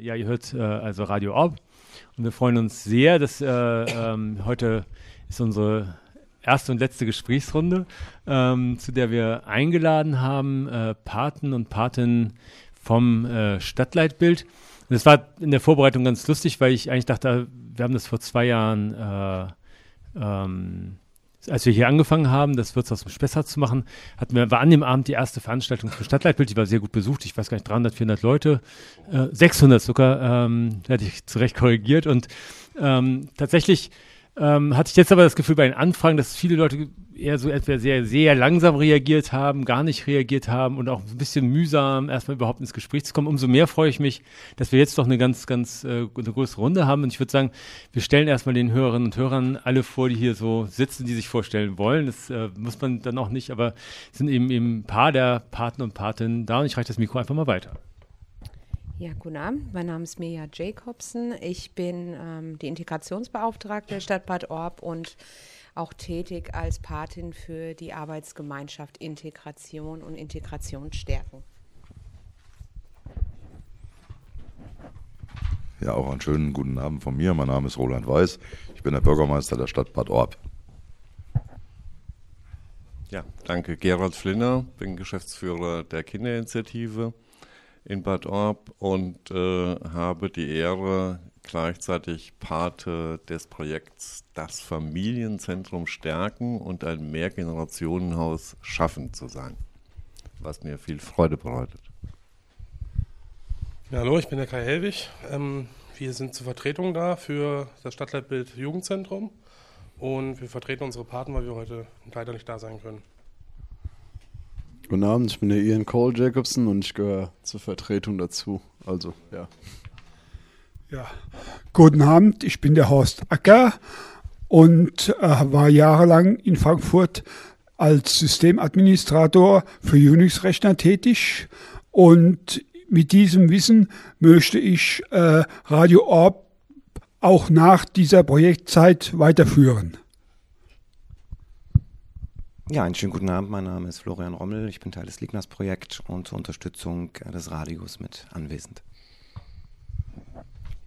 ja, ihr hört äh, also Radio Orb und wir freuen uns sehr, dass äh, ähm, heute ist unsere erste und letzte Gesprächsrunde, ähm, zu der wir eingeladen haben, äh, Paten und Patinnen vom äh, Stadtleitbild. Und es war in der Vorbereitung ganz lustig, weil ich eigentlich dachte, wir haben das vor zwei Jahren äh, ähm, als wir hier angefangen haben, das Wirtshaus im Spessart zu machen, hatten wir, war an dem Abend die erste Veranstaltung zum Stadtleitbild, die war sehr gut besucht, ich weiß gar nicht, 300, 400 Leute, äh, 600 sogar, ähm, hätte ich zurecht korrigiert. Und ähm, tatsächlich ähm, hatte ich jetzt aber das Gefühl bei den Anfragen, dass viele Leute eher so entweder sehr, sehr langsam reagiert haben, gar nicht reagiert haben und auch ein bisschen mühsam erstmal überhaupt ins Gespräch zu kommen. Umso mehr freue ich mich, dass wir jetzt doch eine ganz, ganz äh, eine größere Runde haben. Und ich würde sagen, wir stellen erstmal den Hörerinnen und Hörern alle vor, die hier so sitzen, die sich vorstellen wollen. Das äh, muss man dann auch nicht, aber es sind eben, eben ein paar der Paten und Patinnen da und ich reiche das Mikro einfach mal weiter. Ja, guten Abend. Mein Name ist Mirja Jacobsen. Ich bin ähm, die Integrationsbeauftragte der Stadt Bad Orb und auch tätig als Patin für die Arbeitsgemeinschaft Integration und Integration stärken. Ja, auch einen schönen guten Abend von mir. Mein Name ist Roland Weiß. Ich bin der Bürgermeister der Stadt Bad Orb. Ja, danke. Gerald Flinner, bin Geschäftsführer der Kinderinitiative in Bad Orb und äh, habe die Ehre, gleichzeitig Pate des Projekts Das Familienzentrum stärken und ein Mehrgenerationenhaus schaffen zu sein, was mir viel Freude bereitet. Ja, hallo, ich bin der Kai Helwig. Ähm, wir sind zur Vertretung da für das Stadtleitbild Jugendzentrum und wir vertreten unsere Paten, weil wir heute leider nicht da sein können. Guten Abend, ich bin der Ian Cole Jacobson und ich gehöre zur Vertretung dazu. Also, ja. Ja, guten Abend, ich bin der Horst Acker und äh, war jahrelang in Frankfurt als Systemadministrator für Unix-Rechner tätig und mit diesem Wissen möchte ich äh, Radio Orb auch nach dieser Projektzeit weiterführen. Ja, einen schönen guten Abend. Mein Name ist Florian Rommel. Ich bin Teil des Lignas-Projekt und zur Unterstützung des Radios mit anwesend.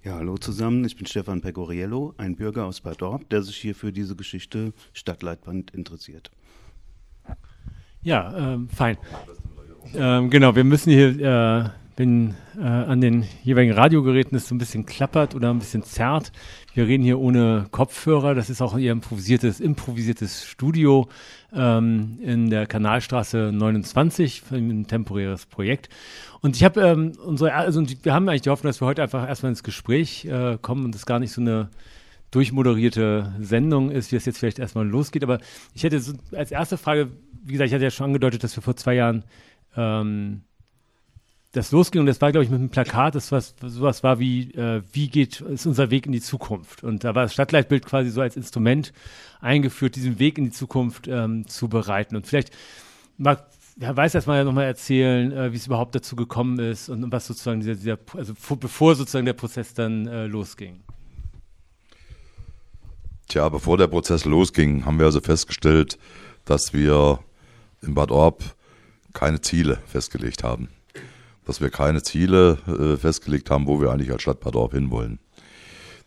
Ja, hallo zusammen. Ich bin Stefan Pecoriello, ein Bürger aus Bad Orb, der sich hier für diese Geschichte Stadtleitband interessiert. Ja, ähm, fein. Ähm, genau, wir müssen hier äh, wenn äh, an den jeweiligen Radiogeräten es so ein bisschen klappert oder ein bisschen zerrt. Wir reden hier ohne Kopfhörer. Das ist auch ihr improvisiertes, improvisiertes Studio ähm, in der Kanalstraße 29, ein temporäres Projekt. Und ich habe ähm, unsere, also wir haben eigentlich die Hoffnung, dass wir heute einfach erstmal ins Gespräch äh, kommen und es gar nicht so eine durchmoderierte Sendung ist, wie es jetzt vielleicht erstmal losgeht. Aber ich hätte so als erste Frage, wie gesagt, ich hatte ja schon angedeutet, dass wir vor zwei Jahren ähm, das losging und das war, glaube ich, mit einem Plakat, das was sowas war wie, äh, wie geht ist unser Weg in die Zukunft? Und da war das Stadtleitbild quasi so als Instrument eingeführt, diesen Weg in die Zukunft ähm, zu bereiten. Und vielleicht mag Herr Weiß erstmal ja nochmal erzählen, äh, wie es überhaupt dazu gekommen ist und was sozusagen dieser, dieser also vor, bevor sozusagen der Prozess dann äh, losging. Tja, bevor der Prozess losging, haben wir also festgestellt, dass wir in Bad Orb keine Ziele festgelegt haben dass wir keine Ziele äh, festgelegt haben, wo wir eigentlich als Stadt Bad Orb hinwollen.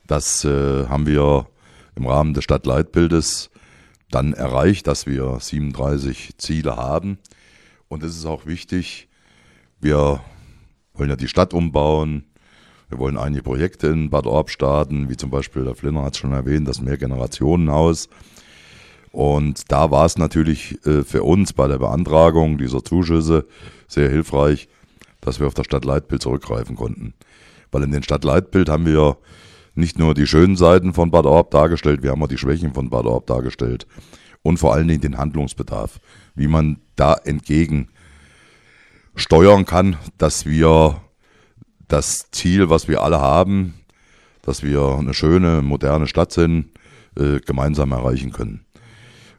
Das äh, haben wir im Rahmen des Stadtleitbildes dann erreicht, dass wir 37 Ziele haben. Und es ist auch wichtig, wir wollen ja die Stadt umbauen, wir wollen einige Projekte in Bad Orb starten, wie zum Beispiel, der Flinner hat es schon erwähnt, das Mehrgenerationenhaus. Und da war es natürlich äh, für uns bei der Beantragung dieser Zuschüsse sehr hilfreich, dass wir auf das Stadtleitbild zurückgreifen konnten. Weil in dem Stadtleitbild haben wir nicht nur die schönen Seiten von Bad Orb dargestellt, wir haben auch die Schwächen von Bad Orb dargestellt. Und vor allen Dingen den Handlungsbedarf, wie man da entgegen steuern kann, dass wir das Ziel, was wir alle haben, dass wir eine schöne, moderne Stadt sind, äh, gemeinsam erreichen können.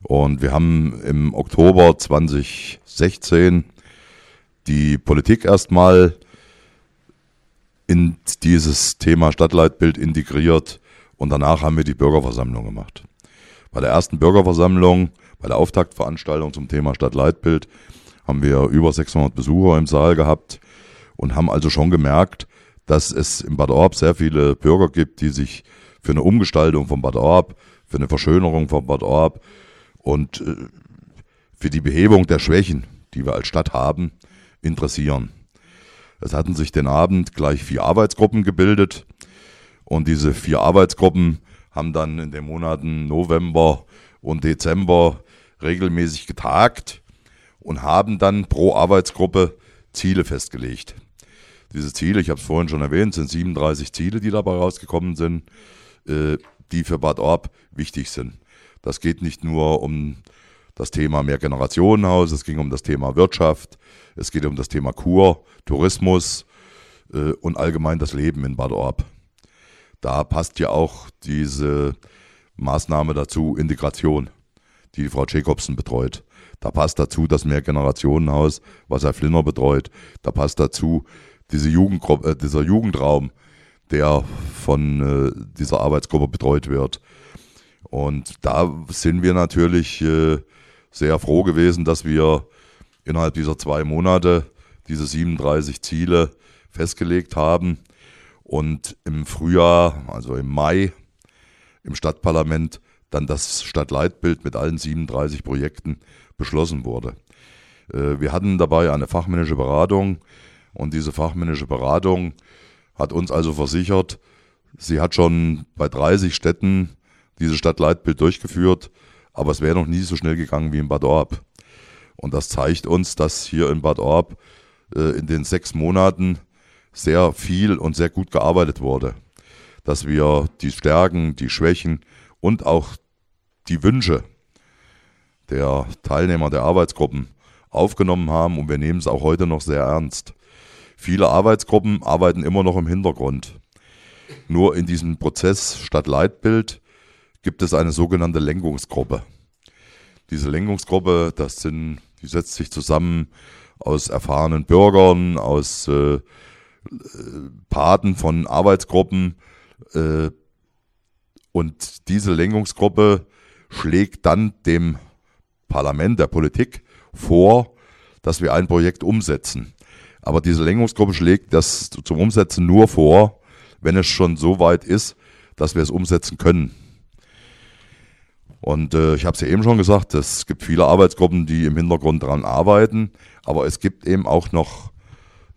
Und wir haben im Oktober 2016 die Politik erstmal in dieses Thema Stadtleitbild integriert und danach haben wir die Bürgerversammlung gemacht. Bei der ersten Bürgerversammlung, bei der Auftaktveranstaltung zum Thema Stadtleitbild haben wir über 600 Besucher im Saal gehabt und haben also schon gemerkt, dass es in Bad Orb sehr viele Bürger gibt, die sich für eine Umgestaltung von Bad Orb, für eine Verschönerung von Bad Orb und äh, für die Behebung der Schwächen, die wir als Stadt haben, interessieren. Es hatten sich den Abend gleich vier Arbeitsgruppen gebildet und diese vier Arbeitsgruppen haben dann in den Monaten November und Dezember regelmäßig getagt und haben dann pro Arbeitsgruppe Ziele festgelegt. Diese Ziele, ich habe es vorhin schon erwähnt, sind 37 Ziele, die dabei rausgekommen sind, äh, die für Bad Orb wichtig sind. Das geht nicht nur um das Thema Mehrgenerationenhaus, es ging um das Thema Wirtschaft, es geht um das Thema Kur, Tourismus äh, und allgemein das Leben in Bad Orb. Da passt ja auch diese Maßnahme dazu, Integration, die, Frau Jacobsen betreut. Da passt dazu das Mehrgenerationenhaus, was Herr Flinner betreut. Da passt dazu diese Jugendgruppe, äh, dieser Jugendraum, der von äh, dieser Arbeitsgruppe betreut wird. Und da sind wir natürlich äh, sehr froh gewesen, dass wir innerhalb dieser zwei Monate diese 37 Ziele festgelegt haben und im Frühjahr, also im Mai, im Stadtparlament dann das Stadtleitbild mit allen 37 Projekten beschlossen wurde. Äh, wir hatten dabei eine fachmännische Beratung und diese fachmännische Beratung hat uns also versichert, sie hat schon bei 30 Städten dieses Stadtleitbild durchgeführt, aber es wäre noch nie so schnell gegangen wie in Bad Orb. Und das zeigt uns, dass hier in Bad Orb äh, in den sechs Monaten sehr viel und sehr gut gearbeitet wurde. Dass wir die Stärken, die Schwächen und auch die Wünsche der Teilnehmer der Arbeitsgruppen aufgenommen haben und wir nehmen es auch heute noch sehr ernst. Viele Arbeitsgruppen arbeiten immer noch im Hintergrund. Nur in diesem Prozess statt Leitbild gibt es eine sogenannte Lenkungsgruppe. Diese Lenkungsgruppe, das sind, die setzt sich zusammen aus erfahrenen Bürgern, aus äh, Paten von Arbeitsgruppen. Äh, und diese Lenkungsgruppe schlägt dann dem Parlament, der Politik vor, dass wir ein Projekt umsetzen. Aber diese Lenkungsgruppe schlägt das zum Umsetzen nur vor, wenn es schon so weit ist, dass wir es umsetzen können. Und äh, ich habe es ja eben schon gesagt, es gibt viele Arbeitsgruppen, die im Hintergrund daran arbeiten, aber es gibt eben auch noch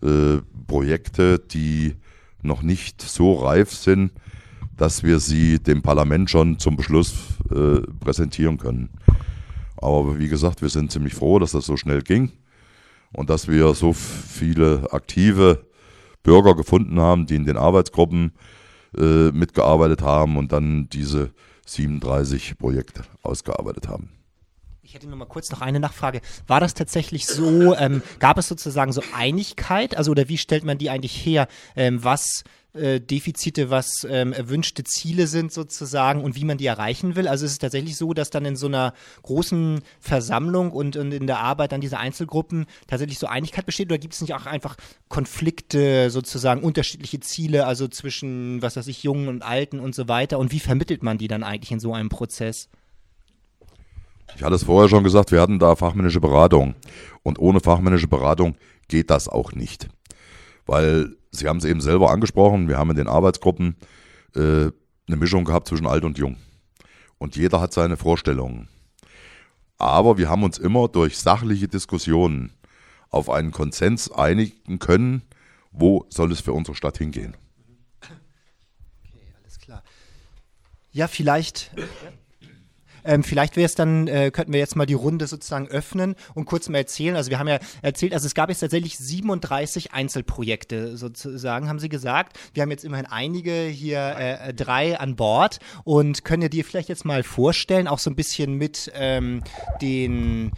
äh, Projekte, die noch nicht so reif sind, dass wir sie dem Parlament schon zum Beschluss äh, präsentieren können. Aber wie gesagt, wir sind ziemlich froh, dass das so schnell ging und dass wir so viele aktive Bürger gefunden haben, die in den Arbeitsgruppen äh, mitgearbeitet haben und dann diese 37 Projekte ausgearbeitet haben. Ich hätte nur mal kurz noch eine Nachfrage. War das tatsächlich so, ähm, gab es sozusagen so Einigkeit? Also, oder wie stellt man die eigentlich her? Ähm, was äh, Defizite, was ähm, erwünschte Ziele sind sozusagen und wie man die erreichen will. Also es ist tatsächlich so, dass dann in so einer großen Versammlung und, und in der Arbeit an dieser Einzelgruppen tatsächlich so Einigkeit besteht oder gibt es nicht auch einfach Konflikte, sozusagen unterschiedliche Ziele, also zwischen, was weiß ich, Jungen und Alten und so weiter und wie vermittelt man die dann eigentlich in so einem Prozess? Ich hatte es vorher schon gesagt, wir hatten da fachmännische Beratung. Und ohne fachmännische Beratung geht das auch nicht. Weil Sie haben es eben selber angesprochen, wir haben in den Arbeitsgruppen äh, eine Mischung gehabt zwischen alt und jung. Und jeder hat seine Vorstellungen. Aber wir haben uns immer durch sachliche Diskussionen auf einen Konsens einigen können, wo soll es für unsere Stadt hingehen. Okay, alles klar. Ja, vielleicht. Ähm, vielleicht wäre es dann, äh, könnten wir jetzt mal die Runde sozusagen öffnen und kurz mal erzählen. Also wir haben ja erzählt, also es gab jetzt tatsächlich 37 Einzelprojekte sozusagen, haben Sie gesagt. Wir haben jetzt immerhin einige hier, äh, drei an Bord und können ihr dir vielleicht jetzt mal vorstellen, auch so ein bisschen mit ähm, den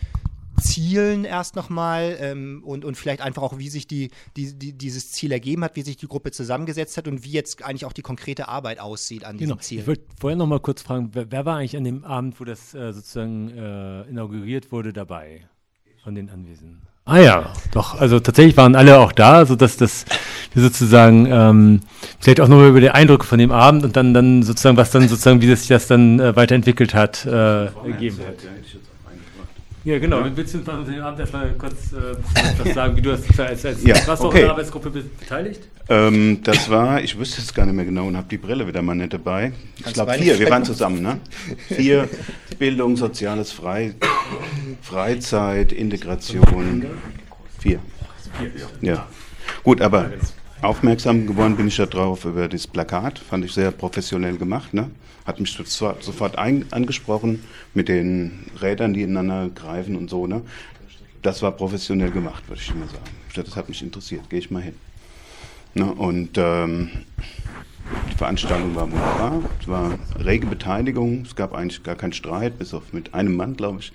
Zielen erst nochmal ähm, und, und vielleicht einfach auch, wie sich die, die, die, dieses Ziel ergeben hat, wie sich die Gruppe zusammengesetzt hat und wie jetzt eigentlich auch die konkrete Arbeit aussieht an diesem genau. Ziel. Ich wollte vorher nochmal kurz fragen, wer, wer, war eigentlich an dem Abend, wo das äh, sozusagen äh, inauguriert wurde, dabei von den Anwesenden? Ah ja, doch, also tatsächlich waren alle auch da, sodass das wir sozusagen ähm, vielleicht auch nochmal über den Eindruck von dem Abend und dann, dann sozusagen, was dann sozusagen, wie sich das dann äh, weiterentwickelt hat, äh, ergeben hat. Ja, genau. Ja. Willst du den Abend erstmal kurz äh, was sagen, wie du das als, als ja, warst okay. du der Arbeitsgruppe beteiligt? Ähm, das war, ich wüsste es gar nicht mehr genau und habe die Brille wieder mal nicht dabei. Ich glaube vier, wir waren zusammen, ne? Vier, Bildung, Soziales, Frei, Freizeit, Integration. Vier. Ja. Gut, aber aufmerksam geworden bin ich darauf über das Plakat, fand ich sehr professionell gemacht, ne? hat mich sofort ein, angesprochen mit den Rädern, die ineinander greifen und so. Ne? Das war professionell gemacht, würde ich immer sagen. Das hat mich interessiert, gehe ich mal hin. Ne? Und ähm, die Veranstaltung war wunderbar. Es war rege Beteiligung. Es gab eigentlich gar keinen Streit, bis auf mit einem Mann, glaube ich.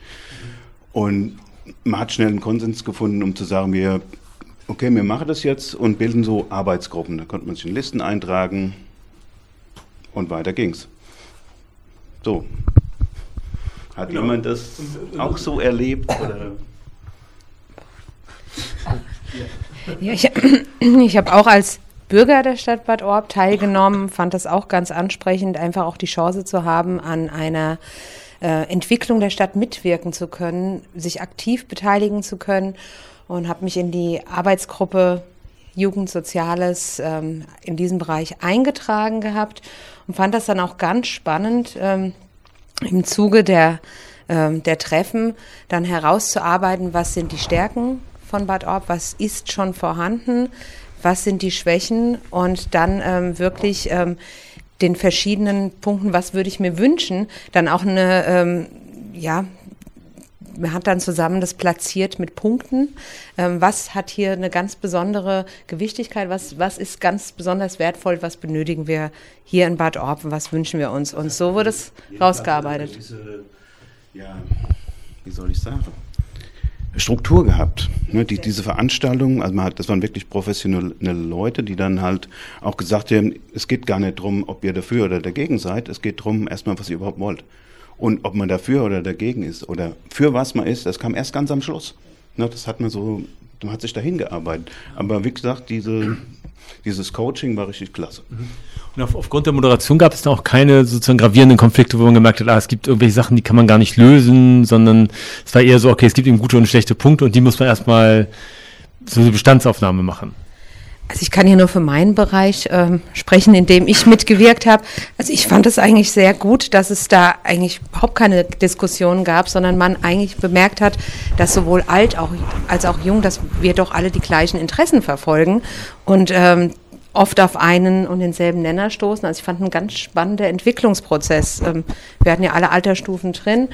Und man hat schnell einen Konsens gefunden, um zu sagen, wir, okay, wir machen das jetzt und bilden so Arbeitsgruppen. Da konnte man sich in Listen eintragen und weiter ging's. So. Hat genau. jemand das auch so erlebt? Oder? Ja, ich, ich habe auch als Bürger der Stadt Bad Orb teilgenommen, fand das auch ganz ansprechend, einfach auch die Chance zu haben, an einer äh, Entwicklung der Stadt mitwirken zu können, sich aktiv beteiligen zu können und habe mich in die Arbeitsgruppe Jugendsoziales ähm, in diesem Bereich eingetragen gehabt und fand das dann auch ganz spannend, ähm, im Zuge der, ähm, der Treffen dann herauszuarbeiten, was sind die Stärken von Bad Orb, was ist schon vorhanden, was sind die Schwächen und dann ähm, wirklich ähm, den verschiedenen Punkten, was würde ich mir wünschen, dann auch eine, ähm, ja, man hat dann zusammen das platziert mit Punkten. Ähm, was hat hier eine ganz besondere Gewichtigkeit? Was, was ist ganz besonders wertvoll? Was benötigen wir hier in Bad Orb? Was wünschen wir uns? Und so wurde es rausgearbeitet. Diese, ja, wie soll ich sagen? Struktur gehabt. Ne, die, diese Veranstaltung, also man hat, das waren wirklich professionelle Leute, die dann halt auch gesagt haben, es geht gar nicht darum, ob ihr dafür oder dagegen seid, es geht darum, erstmal, was ihr überhaupt wollt. Und ob man dafür oder dagegen ist oder für was man ist, das kam erst ganz am Schluss. Ne, das hat man so, man hat sich dahin gearbeitet. Aber wie gesagt, diese, dieses Coaching war richtig klasse. Und auf, aufgrund der Moderation gab es dann auch keine sozusagen gravierenden Konflikte, wo man gemerkt hat, ah, es gibt irgendwelche Sachen, die kann man gar nicht lösen, sondern es war eher so, okay, es gibt eben gute und schlechte Punkte und die muss man erstmal so eine Bestandsaufnahme machen. Also ich kann hier nur für meinen Bereich ähm, sprechen, in dem ich mitgewirkt habe. Also ich fand es eigentlich sehr gut, dass es da eigentlich überhaupt keine Diskussion gab, sondern man eigentlich bemerkt hat, dass sowohl alt auch, als auch jung, dass wir doch alle die gleichen Interessen verfolgen und ähm, oft auf einen und denselben Nenner stoßen. Also ich fand einen ganz spannender Entwicklungsprozess. Ähm, wir hatten ja alle Altersstufen drin.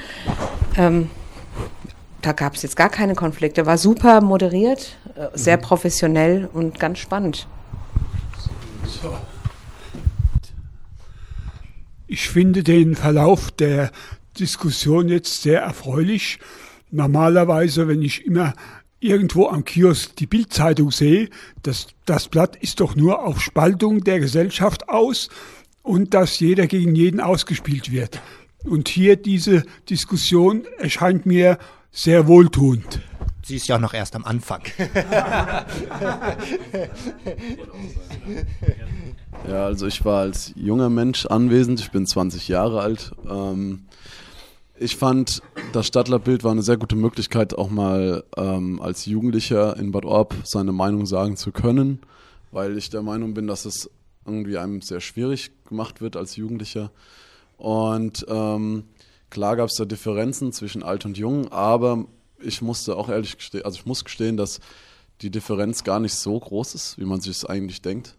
Ähm, da gab es jetzt gar keine Konflikte. War super moderiert, äh, sehr mhm. professionell und ganz spannend. Ich finde den Verlauf der Diskussion jetzt sehr erfreulich. Normalerweise, wenn ich immer irgendwo am Kiosk die Bildzeitung sehe, das, das Blatt ist doch nur auf Spaltung der Gesellschaft aus und dass jeder gegen jeden ausgespielt wird. Und hier diese Diskussion erscheint mir sehr wohltuend. Sie ist ja auch noch erst am Anfang. ja, also ich war als junger Mensch anwesend, ich bin 20 Jahre alt. Ähm, ich fand, das Stadtlerbild war eine sehr gute Möglichkeit, auch mal ähm, als Jugendlicher in Bad Orb seine Meinung sagen zu können, weil ich der Meinung bin, dass es irgendwie einem sehr schwierig gemacht wird als Jugendlicher. Und ähm, Klar gab es da Differenzen zwischen alt und jung, aber ich musste auch ehrlich gestehen, also ich muss gestehen, dass die Differenz gar nicht so groß ist, wie man sich es eigentlich denkt.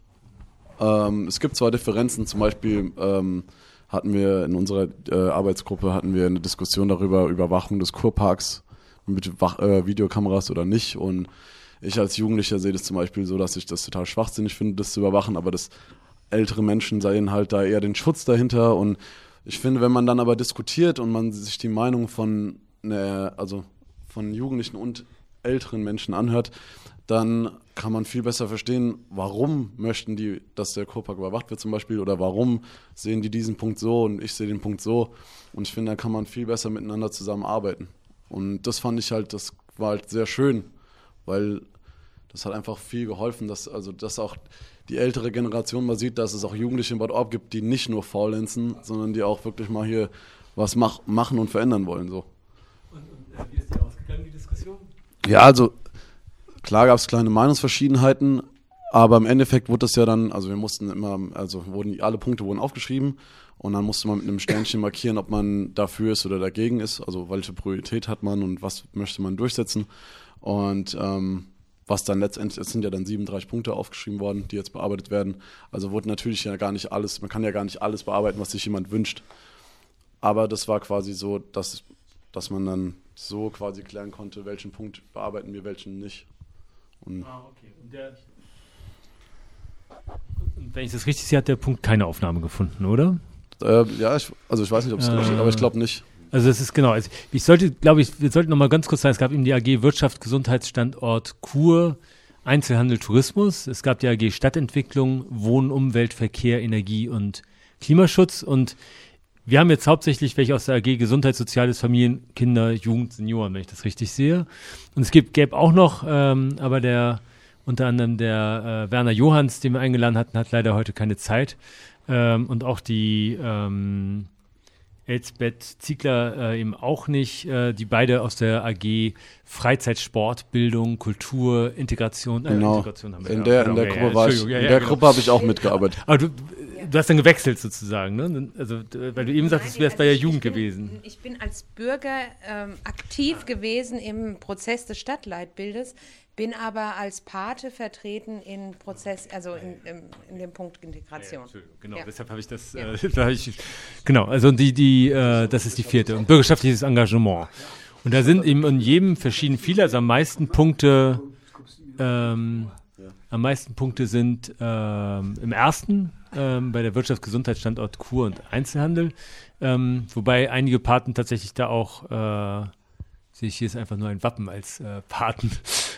Ähm, es gibt zwar Differenzen, zum Beispiel ähm, hatten wir in unserer äh, Arbeitsgruppe hatten wir eine Diskussion darüber, Überwachung des Kurparks mit Wach äh, Videokameras oder nicht. Und ich als Jugendlicher sehe das zum Beispiel so, dass ich das total schwachsinnig finde, das zu überwachen, aber dass ältere Menschen sehen halt da eher den Schutz dahinter und ich finde, wenn man dann aber diskutiert und man sich die Meinung von, ne, also von Jugendlichen und älteren Menschen anhört, dann kann man viel besser verstehen, warum möchten die, dass der Kurpark überwacht wird zum Beispiel oder warum sehen die diesen Punkt so und ich sehe den Punkt so. Und ich finde, da kann man viel besser miteinander zusammenarbeiten. Und das fand ich halt, das war halt sehr schön, weil das hat einfach viel geholfen, dass, also, dass auch die ältere Generation mal sieht, dass es auch Jugendliche in Bad Orb gibt, die nicht nur faulenzen, sondern die auch wirklich mal hier was mach, machen und verändern wollen. So. Und, und, äh, wie ist die Ja, also klar gab es kleine Meinungsverschiedenheiten, aber im Endeffekt wurde das ja dann, also wir mussten immer, also wurden alle Punkte wurden aufgeschrieben und dann musste man mit einem Sternchen markieren, ob man dafür ist oder dagegen ist, also welche Priorität hat man und was möchte man durchsetzen. Und ähm, was dann letztendlich, es sind ja dann 37 Punkte aufgeschrieben worden, die jetzt bearbeitet werden. Also wurde natürlich ja gar nicht alles, man kann ja gar nicht alles bearbeiten, was sich jemand wünscht. Aber das war quasi so, dass, dass man dann so quasi klären konnte, welchen Punkt bearbeiten wir, welchen nicht. Und ah, okay. Und, der, wenn ich das richtig sehe, hat der Punkt keine Aufnahme gefunden, oder? Äh, ja, ich, also ich weiß nicht, ob es äh, steht, aber ich glaube nicht. Also es ist genau. Also ich sollte, glaube ich, wir sollten noch mal ganz kurz sagen, es gab eben die AG Wirtschaft, Gesundheitsstandort Kur, Einzelhandel, Tourismus. Es gab die AG Stadtentwicklung, Wohnen, Umwelt, Verkehr, Energie und Klimaschutz. Und wir haben jetzt hauptsächlich welche aus der AG Gesundheit, Soziales, Familien, Kinder, Jugend, Senioren, wenn ich das richtig sehe. Und es gibt, gäbe auch noch, ähm, aber der unter anderem der äh, Werner Johanns, den wir eingeladen hatten, hat leider heute keine Zeit. Ähm, und auch die ähm, Elsbeth Ziegler äh, eben auch nicht, äh, die beide aus der AG Freizeit, Sport, Bildung, Kultur, Integration. Äh, genau. Integration haben wir in, der, in der Gruppe war ich, in der genau. Gruppe habe ich auch mitgearbeitet. Aber du, du hast dann gewechselt sozusagen, ne? Also weil du eben sagtest, du wärst bei der Jugend bin, gewesen. Ich bin als Bürger ähm, aktiv gewesen im Prozess des Stadtleitbildes bin aber als Pate vertreten in Prozess, also in, in, in dem Punkt Integration. Ja, genau, ja. deshalb habe ich das, ja. äh, da ich, genau, also die, die, äh, das ist die vierte und bürgerschaftliches Engagement. Und da sind eben in jedem verschieden viele, also am meisten Punkte, ähm, am meisten Punkte sind ähm, im ersten ähm, bei der Wirtschafts-, Gesundheitsstandort Kur und Einzelhandel, ähm, wobei einige Paten tatsächlich da auch äh, sehe ich hier ist einfach nur ein Wappen als äh, Paten,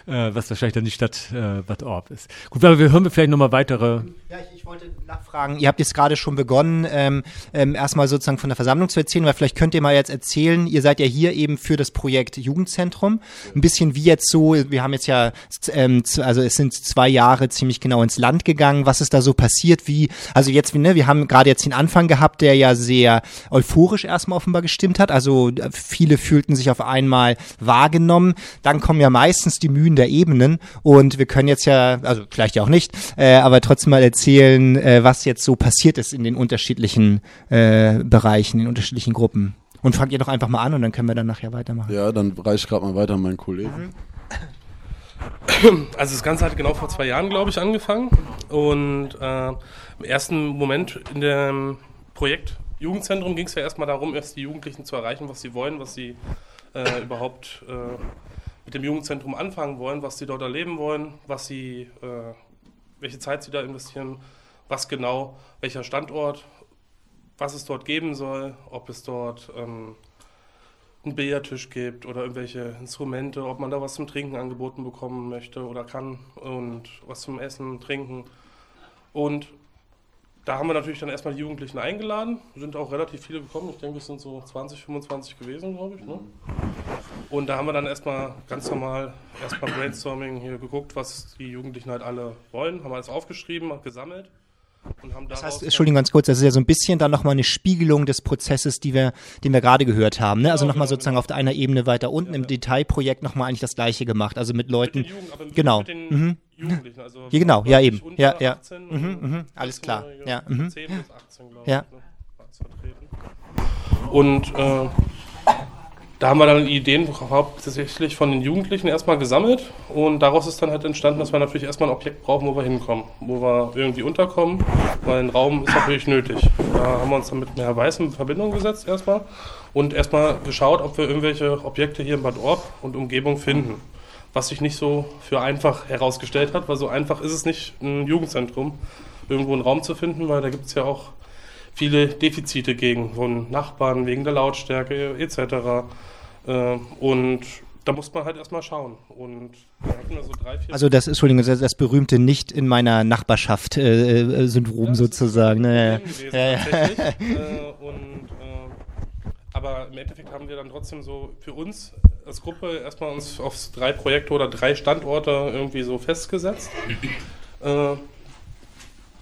äh, was wahrscheinlich dann die Stadt äh, Bad Orb ist. Gut, aber wir hören vielleicht nochmal weitere. Ja, ich, ich, wollte nachfragen, ihr habt jetzt gerade schon begonnen, ähm, ähm, erstmal sozusagen von der Versammlung zu erzählen, weil vielleicht könnt ihr mal jetzt erzählen, ihr seid ja hier eben für das Projekt Jugendzentrum, ein bisschen wie jetzt so, wir haben jetzt ja, ähm, also es sind zwei Jahre ziemlich genau ins Land gegangen, was ist da so passiert, wie, also jetzt, ne, wir haben gerade jetzt den Anfang gehabt, der ja sehr euphorisch erstmal offenbar gestimmt hat, also äh, viele fühlten sich auf einmal mal wahrgenommen. Dann kommen ja meistens die Mühen der Ebenen und wir können jetzt ja, also vielleicht ja auch nicht, äh, aber trotzdem mal erzählen, äh, was jetzt so passiert ist in den unterschiedlichen äh, Bereichen, in den unterschiedlichen Gruppen. Und fangt ihr doch einfach mal an und dann können wir dann nachher weitermachen. Ja, dann reiche ich gerade mal weiter an meinen Kollegen. Also das Ganze hat genau vor zwei Jahren, glaube ich, angefangen. Und äh, im ersten Moment in dem Projekt Jugendzentrum ging es ja erstmal darum, erst die Jugendlichen zu erreichen, was sie wollen, was sie äh, überhaupt äh, mit dem Jugendzentrum anfangen wollen, was sie dort erleben wollen, was sie, äh, welche Zeit sie da investieren, was genau, welcher Standort, was es dort geben soll, ob es dort ähm, einen Billardtisch gibt oder irgendwelche Instrumente, ob man da was zum Trinken angeboten bekommen möchte oder kann und was zum Essen, Trinken. Und da haben wir natürlich dann erstmal die Jugendlichen eingeladen, sind auch relativ viele gekommen. Ich denke, es sind so 20, 25 gewesen, glaube ich. Ne? Und da haben wir dann erstmal ganz normal erstmal Brainstorming hier geguckt, was die Jugendlichen halt alle wollen, haben alles aufgeschrieben, gesammelt. das heißt, Entschuldigung, ganz kurz, das ist ja so ein bisschen dann nochmal eine Spiegelung des Prozesses, die wir, den wir gerade gehört haben. Ne? Also genau, nochmal genau, sozusagen genau. auf einer Ebene weiter unten ja, im ja. Detailprojekt nochmal eigentlich das Gleiche gemacht. Also mit Leuten. Mit Jugend, genau. Mit den mhm. Jugendlichen. Also ja, genau, ja eben. Ja, ja. 18, mhm, mhm. Alles klar. Ja. Mhm. 10 bis 18, glaube ja. ich. Ne? Und äh, da haben wir dann Ideen hauptsächlich von den Jugendlichen erstmal gesammelt und daraus ist dann halt entstanden, dass wir natürlich erstmal ein Objekt brauchen, wo wir hinkommen, wo wir irgendwie unterkommen, weil ein Raum ist natürlich nötig. Da haben wir uns dann mit Herr Weiß in Verbindung gesetzt erstmal und erstmal geschaut, ob wir irgendwelche Objekte hier in Bad Orb und Umgebung finden was sich nicht so für einfach herausgestellt hat, weil so einfach ist es nicht, ein Jugendzentrum irgendwo einen Raum zu finden, weil da gibt es ja auch viele Defizite gegen von Nachbarn wegen der Lautstärke etc. Äh, und da muss man halt erstmal schauen. Und da hatten wir so drei, vier. Also das, Entschuldigung, das, das berühmte nicht in meiner Nachbarschaft äh, äh sozusagen. Ne? Gewesen, ja, ja. äh, und aber im Endeffekt haben wir dann trotzdem so für uns als Gruppe erstmal uns auf drei Projekte oder drei Standorte irgendwie so festgesetzt. äh,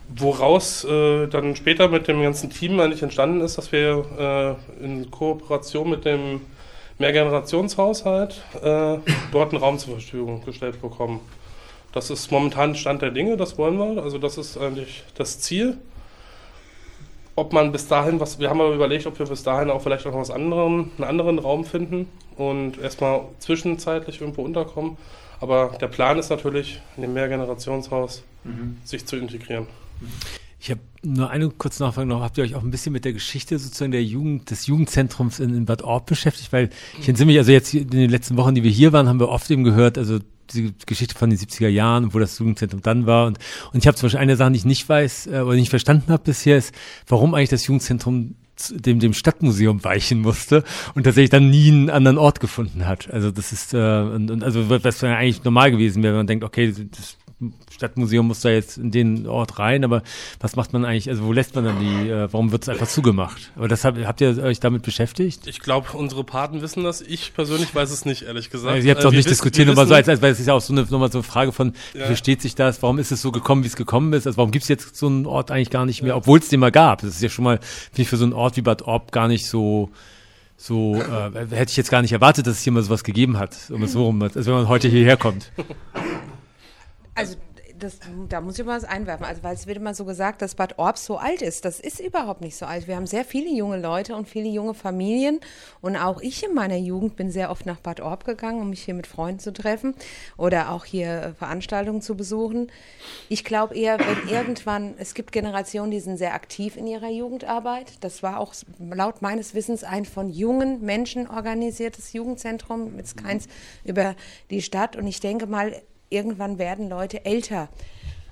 woraus äh, dann später mit dem ganzen Team eigentlich entstanden ist, dass wir äh, in Kooperation mit dem Mehrgenerationshaushalt äh, dort einen Raum zur Verfügung gestellt bekommen. Das ist momentan Stand der Dinge, das wollen wir. Also das ist eigentlich das Ziel. Ob man bis dahin was, wir haben aber überlegt, ob wir bis dahin auch vielleicht auch noch was anderen, einen anderen Raum finden und erstmal zwischenzeitlich irgendwo unterkommen. Aber der Plan ist natürlich, in dem Mehrgenerationshaus mhm. sich zu integrieren. Ich habe nur eine kurze Nachfrage noch. Habt ihr euch auch ein bisschen mit der Geschichte sozusagen der Jugend, des Jugendzentrums in, in Bad Orb beschäftigt? Weil ich entsinne mich, also jetzt in den letzten Wochen, die wir hier waren, haben wir oft eben gehört, also die Geschichte von den 70er Jahren, wo das Jugendzentrum dann war. Und, und ich habe zum Beispiel eine Sache, die ich nicht weiß äh, oder nicht verstanden habe bisher, ist, warum eigentlich das Jugendzentrum dem, dem Stadtmuseum weichen musste und tatsächlich dann nie einen anderen Ort gefunden hat. Also das ist, äh, und, und also was ja eigentlich normal gewesen wäre, wenn man denkt, okay, das Stadtmuseum muss da jetzt in den Ort rein, aber was macht man eigentlich, also wo lässt man dann die, äh, warum wird es einfach zugemacht? Aber das habt, habt ihr euch damit beschäftigt? Ich glaube, unsere Paten wissen das. Ich persönlich weiß es nicht, ehrlich gesagt. Also ihr habt es auch äh, nicht diskutiert, nur mal so, als, als, weil es ist ja auch so eine, nochmal so eine Frage von, ja. wie versteht sich das, warum ist es so gekommen, wie es gekommen ist, also warum gibt es jetzt so einen Ort eigentlich gar nicht mehr, ja. obwohl es den mal gab. Das ist ja schon mal, finde ich, für so einen Ort wie Bad Orb gar nicht so, so, äh, hätte ich jetzt gar nicht erwartet, dass es hier mal sowas gegeben hat, um es so rum, also wenn man heute hierher kommt. Also das, da muss ich mal was einwerfen. Also, weil es wird immer so gesagt, dass Bad Orb so alt ist. Das ist überhaupt nicht so alt. Wir haben sehr viele junge Leute und viele junge Familien. Und auch ich in meiner Jugend bin sehr oft nach Bad Orb gegangen, um mich hier mit Freunden zu treffen oder auch hier äh, Veranstaltungen zu besuchen. Ich glaube eher, wenn irgendwann, es gibt Generationen, die sind sehr aktiv in ihrer Jugendarbeit. Das war auch laut meines Wissens ein von jungen Menschen organisiertes Jugendzentrum, jetzt keins über die Stadt. Und ich denke mal, irgendwann werden Leute älter.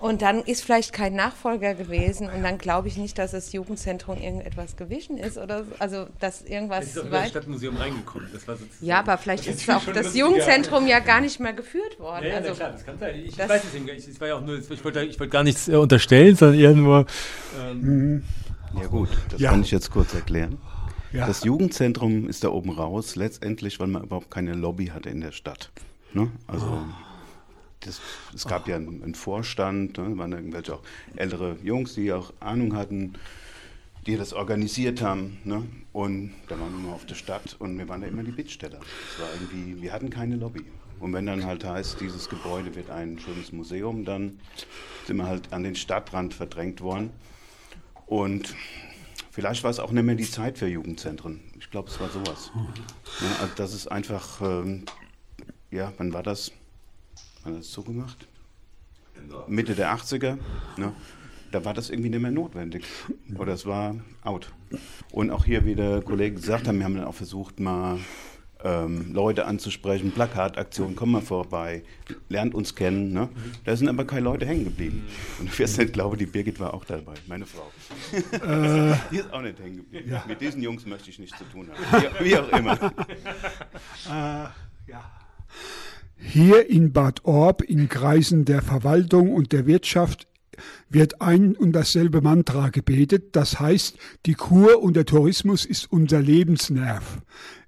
Und dann ist vielleicht kein Nachfolger gewesen und dann glaube ich nicht, dass das Jugendzentrum irgendetwas gewichen ist oder also dass irgendwas. ist doch in das Stadtmuseum reingekommen. Das war ja, aber vielleicht ist auch das Jugendzentrum ja gar nicht mehr geführt worden. Ja, ja also, klar, das kann sein. Ich, weiß es nicht. Ich, war ja auch nur, ich wollte, ich wollte gar nichts äh, unterstellen, sondern eher nur. Ähm, ja gut, das ja. kann ich jetzt kurz erklären. Ja. Das Jugendzentrum ist da oben raus, letztendlich, weil man überhaupt keine Lobby hatte in der Stadt. Ne? Also oh das, es gab ja einen, einen Vorstand, ne, waren irgendwelche auch ältere Jungs, die auch Ahnung hatten, die das organisiert haben. Ne? Und da waren wir immer auf der Stadt und wir waren da immer die Bittsteller. Es war irgendwie, wir hatten keine Lobby. Und wenn dann halt heißt, dieses Gebäude wird ein schönes Museum, dann sind wir halt an den Stadtrand verdrängt worden. Und vielleicht war es auch nicht mehr die Zeit für Jugendzentren. Ich glaube, es war sowas. Ja, also das ist einfach, ähm, ja, wann war das? Wann hat das zugemacht? Mitte der 80er. Ne? Da war das irgendwie nicht mehr notwendig. Oder es war out. Und auch hier, wie der Kollege gesagt hat, wir haben dann auch versucht, mal ähm, Leute anzusprechen, Plakataktionen, komm mal vorbei, lernt uns kennen. Ne? Da sind aber keine Leute hängen geblieben. Und wir sind, glaube die Birgit war auch dabei, meine Frau. Äh, die ist auch nicht hängen geblieben. Ja. Mit diesen Jungs möchte ich nichts zu tun haben. Wie, wie auch immer. Äh, ja. Hier in Bad Orb, in Kreisen der Verwaltung und der Wirtschaft, wird ein und dasselbe Mantra gebetet. Das heißt, die Kur und der Tourismus ist unser Lebensnerv.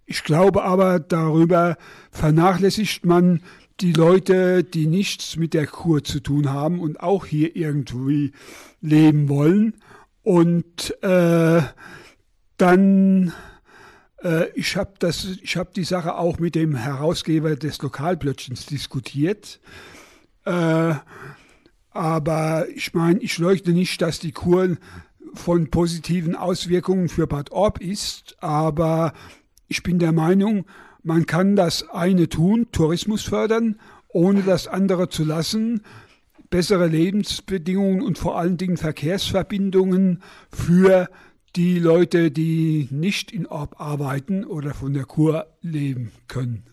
Ich glaube aber, darüber vernachlässigt man die Leute, die nichts mit der Kur zu tun haben und auch hier irgendwie leben wollen. Und äh, dann äh, ich habe hab die Sache auch mit dem Herausgeber des Lokalblötchens diskutiert. Äh, aber ich meine, ich leuchte nicht, dass die Kur von positiven Auswirkungen für Bad Orb ist, aber ich bin der Meinung, man kann das eine tun, Tourismus fördern, ohne das andere zu lassen, bessere Lebensbedingungen und vor allen Dingen Verkehrsverbindungen für die Leute, die nicht in Orb arbeiten oder von der Kur leben können.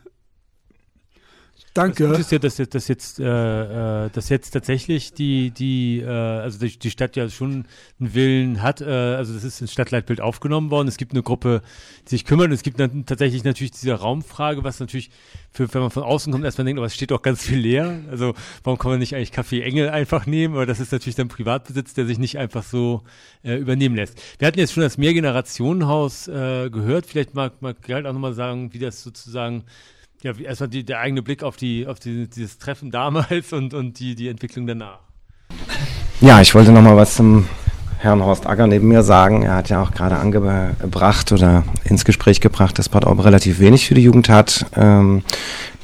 Danke. Das ist ja, dass, dass jetzt, äh, äh, dass jetzt tatsächlich die, die, äh, also die, Stadt ja schon einen Willen hat. Äh, also das ist ins Stadtleitbild aufgenommen worden. Es gibt eine Gruppe, die sich kümmert. es gibt dann tatsächlich natürlich diese Raumfrage, was natürlich für, wenn man von außen kommt, erstmal denkt, aber es steht doch ganz viel leer. Also warum kann man nicht eigentlich Kaffee Engel einfach nehmen? Aber das ist natürlich dann Privatbesitz, der sich nicht einfach so äh, übernehmen lässt. Wir hatten jetzt schon das Mehrgenerationenhaus äh, gehört. Vielleicht mag, mag Gerald auch nochmal sagen, wie das sozusagen ja, erstmal die, der eigene Blick auf, die, auf die, dieses Treffen damals und, und die, die Entwicklung danach. Ja, ich wollte noch mal was zum Herrn Horst Agger neben mir sagen. Er hat ja auch gerade angebracht oder ins Gespräch gebracht, dass Bad Orb relativ wenig für die Jugend hat. Ähm,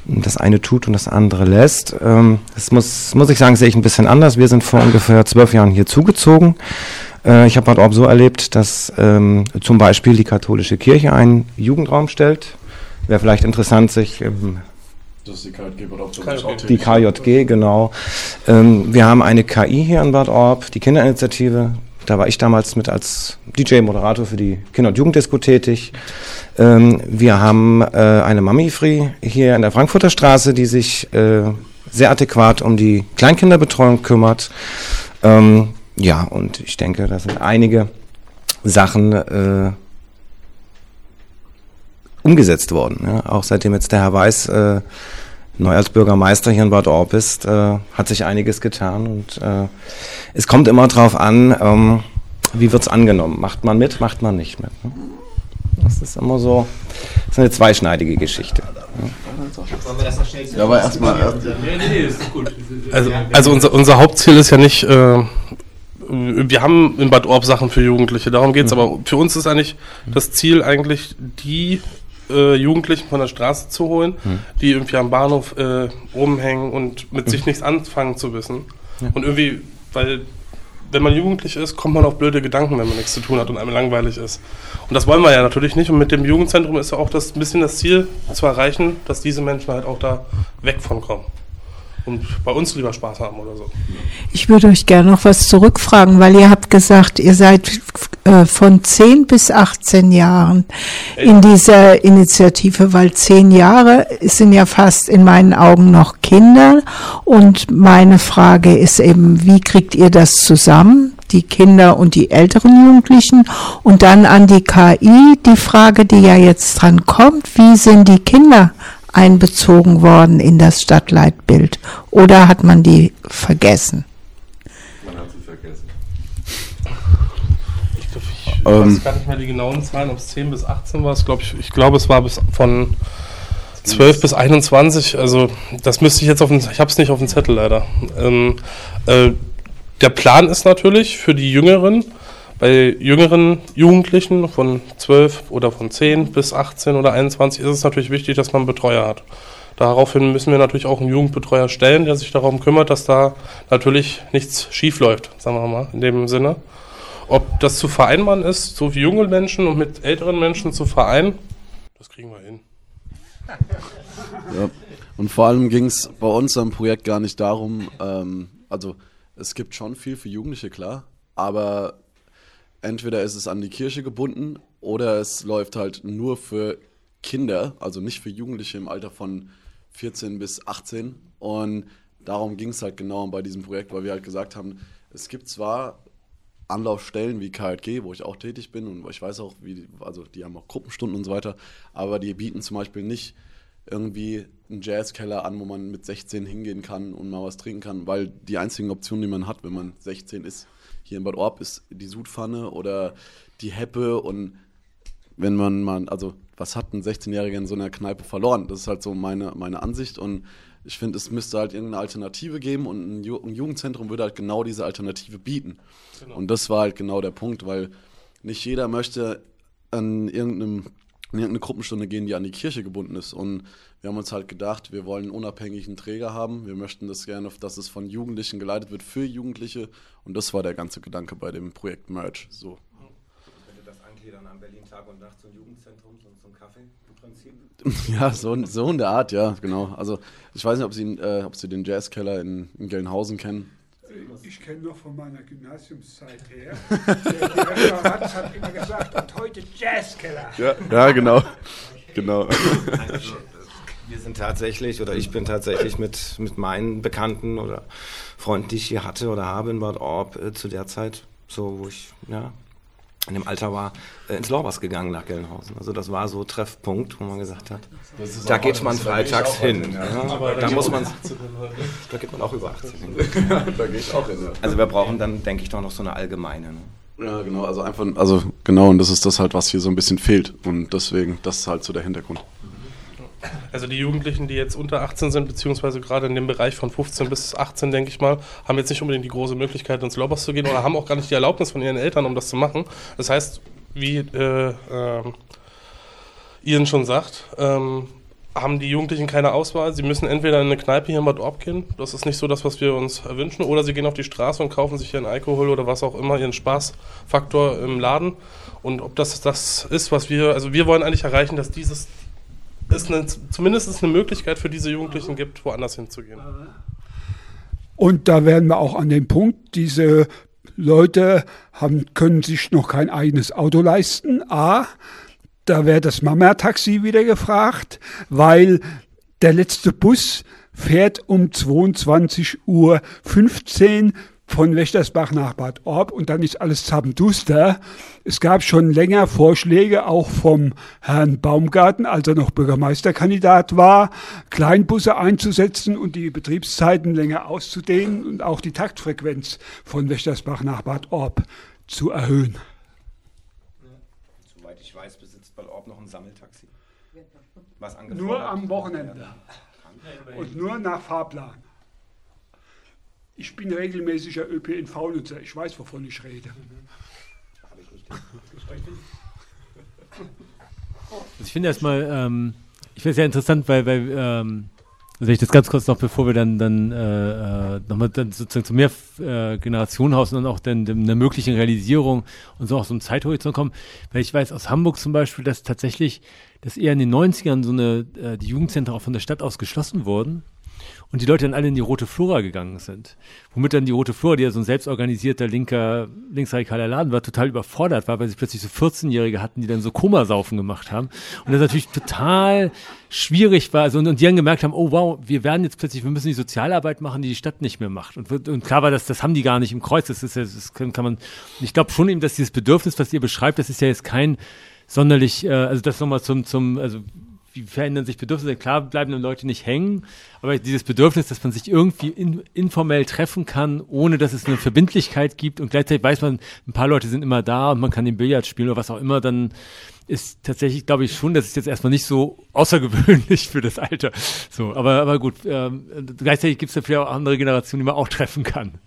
das eine tut und das andere lässt. Ähm, das muss, muss ich sagen, sehe ich ein bisschen anders. Wir sind vor ungefähr zwölf Jahren hier zugezogen. Äh, ich habe Bad Orb so erlebt, dass ähm, zum Beispiel die katholische Kirche einen Jugendraum stellt. Wäre vielleicht interessant, sich ähm, das ist die KJG Bad Orb. Die KJG, genau. Ähm, wir haben eine KI hier in Bad Orb, die Kinderinitiative. Da war ich damals mit als DJ-Moderator für die Kinder- und Jugenddisco tätig. Ähm, wir haben äh, eine Mami Free hier in der Frankfurter Straße, die sich äh, sehr adäquat um die Kleinkinderbetreuung kümmert. Ähm, ja, und ich denke, da sind einige Sachen äh, umgesetzt worden. Ja? Auch seitdem jetzt der Herr Weiß äh, neu als Bürgermeister hier in Bad Orb ist, äh, hat sich einiges getan und äh, es kommt immer darauf an, ähm, wie wird es angenommen. Macht man mit, macht man nicht mit. Ne? Das ist immer so, das ist eine zweischneidige Geschichte. Ja, aber erstmal. Also, also unser, unser Hauptziel ist ja nicht, äh, wir haben in Bad Orb Sachen für Jugendliche, darum geht es, mhm. aber für uns ist eigentlich das Ziel eigentlich die äh, Jugendlichen von der Straße zu holen, mhm. die irgendwie am Bahnhof äh, rumhängen und mit mhm. sich nichts anfangen zu wissen. Ja. Und irgendwie, weil wenn man jugendlich ist, kommt man auf blöde Gedanken, wenn man nichts zu tun hat und einem langweilig ist. Und das wollen wir ja natürlich nicht. Und mit dem Jugendzentrum ist ja auch das ein bisschen das Ziel zu erreichen, dass diese Menschen halt auch da weg von kommen und bei uns lieber Spaß haben oder so. Ich würde euch gerne noch was zurückfragen, weil ihr habt gesagt, ihr seid äh, von 10 bis 18 Jahren in dieser Initiative, weil 10 Jahre sind ja fast in meinen Augen noch Kinder. Und meine Frage ist eben, wie kriegt ihr das zusammen? die Kinder und die älteren Jugendlichen und dann an die KI die Frage, die ja jetzt dran kommt, wie sind die Kinder einbezogen worden in das Stadtleitbild? Oder hat man die vergessen? Man hat sie vergessen. Ich, glaub, ich ähm, weiß gar nicht mehr die genauen Zahlen, ob es 10 bis 18 war. Glaub ich, ich glaube, es war bis von 12 bis 21. Also das müsste ich jetzt auf den, ich habe es nicht auf dem Zettel leider. Ähm, äh, der Plan ist natürlich für die Jüngeren, bei jüngeren Jugendlichen von 12 oder von 10 bis 18 oder 21 ist es natürlich wichtig, dass man einen Betreuer hat. Daraufhin müssen wir natürlich auch einen Jugendbetreuer stellen, der sich darum kümmert, dass da natürlich nichts schief läuft, sagen wir mal, in dem Sinne. Ob das zu vereinbaren ist, so wie junge Menschen und mit älteren Menschen zu vereinen, das kriegen wir hin. Ja. Und vor allem ging es bei uns am Projekt gar nicht darum, ähm, also es gibt schon viel für Jugendliche, klar, aber entweder ist es an die Kirche gebunden oder es läuft halt nur für Kinder, also nicht für Jugendliche im Alter von 14 bis 18. Und darum ging es halt genau bei diesem Projekt, weil wir halt gesagt haben, es gibt zwar Anlaufstellen wie KJG, wo ich auch tätig bin und ich weiß auch, wie, also die haben auch Gruppenstunden und so weiter, aber die bieten zum Beispiel nicht irgendwie einen Jazzkeller an, wo man mit 16 hingehen kann und mal was trinken kann, weil die einzigen Optionen, die man hat, wenn man 16 ist, hier in Bad Orb ist die Sudpfanne oder die Heppe und wenn man mal, also was hat ein 16-Jähriger in so einer Kneipe verloren? Das ist halt so meine, meine Ansicht und ich finde, es müsste halt irgendeine Alternative geben und ein, Ju ein Jugendzentrum würde halt genau diese Alternative bieten. Genau. Und das war halt genau der Punkt, weil nicht jeder möchte an irgendeinem in irgendeine Gruppenstunde gehen, die an die Kirche gebunden ist. Und wir haben uns halt gedacht, wir wollen einen unabhängigen Träger haben. Wir möchten das gerne, dass es von Jugendlichen geleitet wird für Jugendliche. Und das war der ganze Gedanke bei dem Projekt Merge. So. Könnte das angliedern am Berlin Tag und Nacht zum Jugendzentrum, so zum Kaffee im Prinzip? Ja, so, so in der Art, ja, genau. Also ich weiß nicht, ob Sie, äh, ob Sie den Jazzkeller in, in Gelnhausen kennen. Ich kenne noch von meiner Gymnasiumszeit her. Der, Referat hat immer gesagt, und heute Jazzkeller. Ja, ja genau. genau. Wir sind tatsächlich, oder ich bin tatsächlich mit, mit meinen Bekannten oder Freunden, die ich hier hatte oder habe in Bad Orb, äh, zu der Zeit, so wo ich, ja, in dem Alter war, äh, ins Lorbas gegangen nach Gelnhausen. Also das war so Treffpunkt, wo man gesagt hat, da geht man freitags hin. Ja. Ja. Da muss man, da geht man auch über 18 hin. da gehe ich auch hin. Also wir brauchen dann, denke ich, doch noch so eine allgemeine. Ne? Ja, genau, also einfach, also genau, und das ist das halt, was hier so ein bisschen fehlt. Und deswegen, das ist halt so der Hintergrund. Also die Jugendlichen, die jetzt unter 18 sind, beziehungsweise gerade in dem Bereich von 15 bis 18, denke ich mal, haben jetzt nicht unbedingt die große Möglichkeit, ins Lobbers zu gehen oder haben auch gar nicht die Erlaubnis von ihren Eltern, um das zu machen. Das heißt, wie äh, äh, Ian schon sagt, ähm, haben die Jugendlichen keine Auswahl. Sie müssen entweder in eine Kneipe hier in Bad Orb gehen, das ist nicht so das, was wir uns wünschen, oder sie gehen auf die Straße und kaufen sich ihren Alkohol oder was auch immer, ihren Spaßfaktor im Laden. Und ob das das ist, was wir, also wir wollen eigentlich erreichen, dass dieses es eine, zumindest eine Möglichkeit für diese Jugendlichen gibt, woanders hinzugehen. Und da werden wir auch an dem Punkt, diese Leute haben, können sich noch kein eigenes Auto leisten. A, da wäre das Mama-Taxi wieder gefragt, weil der letzte Bus fährt um 22.15 Uhr von Wächtersbach nach Bad Orb und dann ist alles zappenduster. Es gab schon länger Vorschläge, auch vom Herrn Baumgarten, als er noch Bürgermeisterkandidat war, Kleinbusse einzusetzen und die Betriebszeiten länger auszudehnen und auch die Taktfrequenz von Wächtersbach nach Bad Orb zu erhöhen. Soweit ich weiß, besitzt Bad Orb noch ein Sammeltaxi. Was nur am Wochenende. Und nur nach Fahrplan. Ich bin regelmäßiger ÖPNV-Nutzer. Ich weiß, wovon ich rede. Also ich finde erstmal, ähm, ich finde es sehr interessant, weil, weil ähm, also ich das ganz kurz noch, bevor wir dann, dann äh, äh nochmal dann sozusagen zu mehr äh, Generationenhaus und auch dann einer möglichen Realisierung und so auch so einem Zeithorizont kommen, weil ich weiß aus Hamburg zum Beispiel, dass tatsächlich, dass eher in den 90ern so eine, äh, die Jugendzentren auch von der Stadt aus geschlossen wurden und die Leute dann alle in die Rote Flora gegangen sind. Womit dann die Rote Flora, die ja so ein selbstorganisierter linker, linksradikaler Laden war, total überfordert war, weil sie plötzlich so 14-Jährige hatten, die dann so Komasaufen gemacht haben. Und das natürlich total schwierig war. Also, und, und die dann gemerkt haben, oh wow, wir werden jetzt plötzlich, wir müssen die Sozialarbeit machen, die die Stadt nicht mehr macht. Und, und klar war das, das haben die gar nicht im Kreuz. Das ist ja, das kann, kann man, ich glaube schon eben, dass dieses Bedürfnis, was ihr beschreibt, das ist ja jetzt kein sonderlich, äh, also das nochmal zum, zum, also wie verändern sich Bedürfnisse? Klar bleiben dann Leute nicht hängen, aber dieses Bedürfnis, dass man sich irgendwie in, informell treffen kann, ohne dass es eine Verbindlichkeit gibt und gleichzeitig weiß man, ein paar Leute sind immer da und man kann den Billard spielen oder was auch immer, dann ist tatsächlich, glaube ich schon, das ist jetzt erstmal nicht so außergewöhnlich für das Alter. So, aber, aber gut, ähm, gleichzeitig gibt es vielleicht auch andere Generationen, die man auch treffen kann.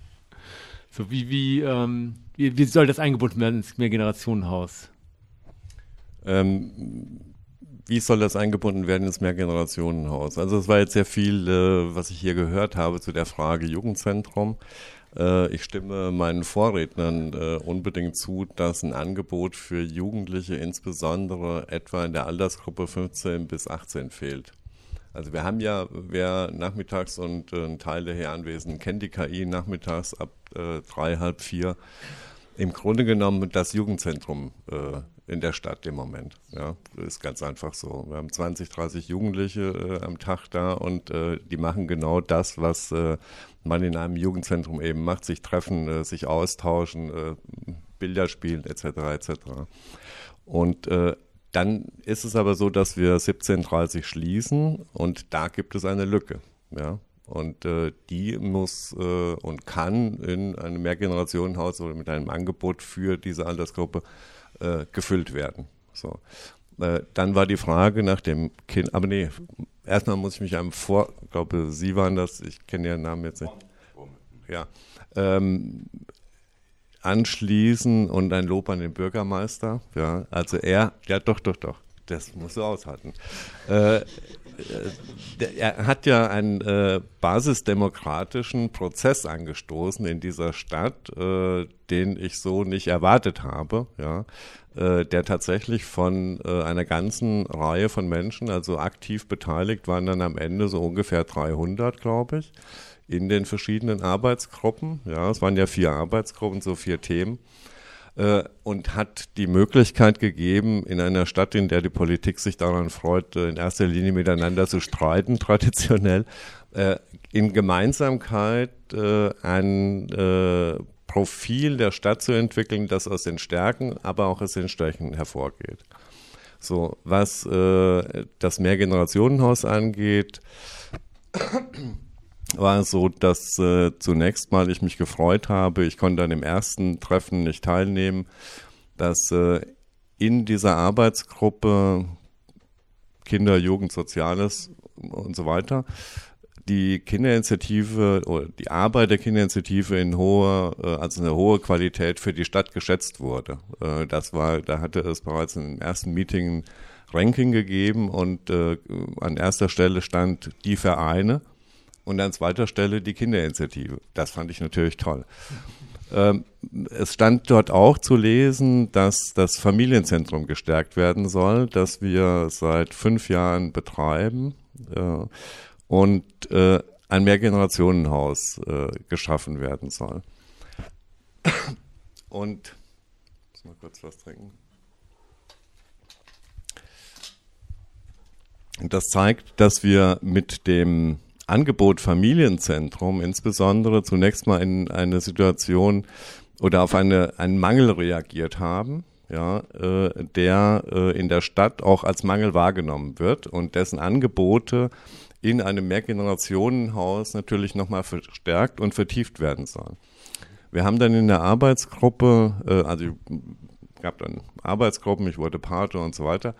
So, wie, wie, ähm, wie, wie soll das eingebunden werden ins Mehrgenerationenhaus? Ähm, wie soll das eingebunden werden ins Mehrgenerationenhaus? Also es war jetzt sehr viel, äh, was ich hier gehört habe zu der Frage Jugendzentrum. Äh, ich stimme meinen Vorrednern äh, unbedingt zu, dass ein Angebot für Jugendliche, insbesondere etwa in der Altersgruppe 15 bis 18 fehlt. Also wir haben ja, wer nachmittags und äh, ein Teil der hier Anwesenden kennt die KI nachmittags ab äh, drei, halb vier, im Grunde genommen das Jugendzentrum äh, in der Stadt im Moment. Ja, ist ganz einfach so. Wir haben 20, 30 Jugendliche äh, am Tag da und äh, die machen genau das, was äh, man in einem Jugendzentrum eben macht, sich treffen, äh, sich austauschen, äh, Bilder spielen etc. etc. Und äh, dann ist es aber so, dass wir 17.30 schließen und da gibt es eine Lücke. Ja, und äh, die muss äh, und kann in einem Mehrgenerationenhaus oder mit einem Angebot für diese Altersgruppe äh, gefüllt werden. So. Äh, dann war die Frage nach dem Kind, aber nee, erstmal muss ich mich einem vor, ich glaube, Sie waren das, ich kenne Ihren Namen jetzt nicht. Ja. Ähm, anschließen und ein Lob an den Bürgermeister. Ja, also er, ja doch, doch, doch, das musst du aushalten. Äh, er hat ja einen äh, basisdemokratischen Prozess angestoßen in dieser Stadt, äh, den ich so nicht erwartet habe, ja, äh, der tatsächlich von äh, einer ganzen Reihe von Menschen, also aktiv beteiligt waren dann am Ende so ungefähr 300, glaube ich, in den verschiedenen Arbeitsgruppen. Ja, es waren ja vier Arbeitsgruppen, so vier Themen äh, und hat die Möglichkeit gegeben, in einer Stadt, in der die Politik sich daran freut, äh, in erster Linie miteinander zu streiten, traditionell, äh, in Gemeinsamkeit äh, ein äh, Profil der Stadt zu entwickeln, das aus den Stärken, aber auch aus den Schwächen hervorgeht. So, was äh, das Mehrgenerationenhaus angeht, war so, dass äh, zunächst mal ich mich gefreut habe, ich konnte an dem ersten Treffen nicht teilnehmen, dass äh, in dieser Arbeitsgruppe Kinder, Jugend, Soziales und so weiter die Kinderinitiative oder die Arbeit der Kinderinitiative in hoher, äh, also eine hohe Qualität für die Stadt geschätzt wurde. Äh, das war, da hatte es bereits im ersten Meeting ein Ranking gegeben und äh, an erster Stelle stand die Vereine und an zweiter Stelle die Kinderinitiative. Das fand ich natürlich toll. Ähm, es stand dort auch zu lesen, dass das Familienzentrum gestärkt werden soll, das wir seit fünf Jahren betreiben äh, und äh, ein Mehrgenerationenhaus äh, geschaffen werden soll. Und muss mal kurz was trinken. Das zeigt, dass wir mit dem Angebot Familienzentrum insbesondere zunächst mal in eine Situation oder auf eine, einen Mangel reagiert haben, ja, äh, der äh, in der Stadt auch als Mangel wahrgenommen wird und dessen Angebote in einem Mehrgenerationenhaus natürlich nochmal verstärkt und vertieft werden sollen. Wir haben dann in der Arbeitsgruppe, äh, also gab dann Arbeitsgruppen, ich wurde Pate und so weiter,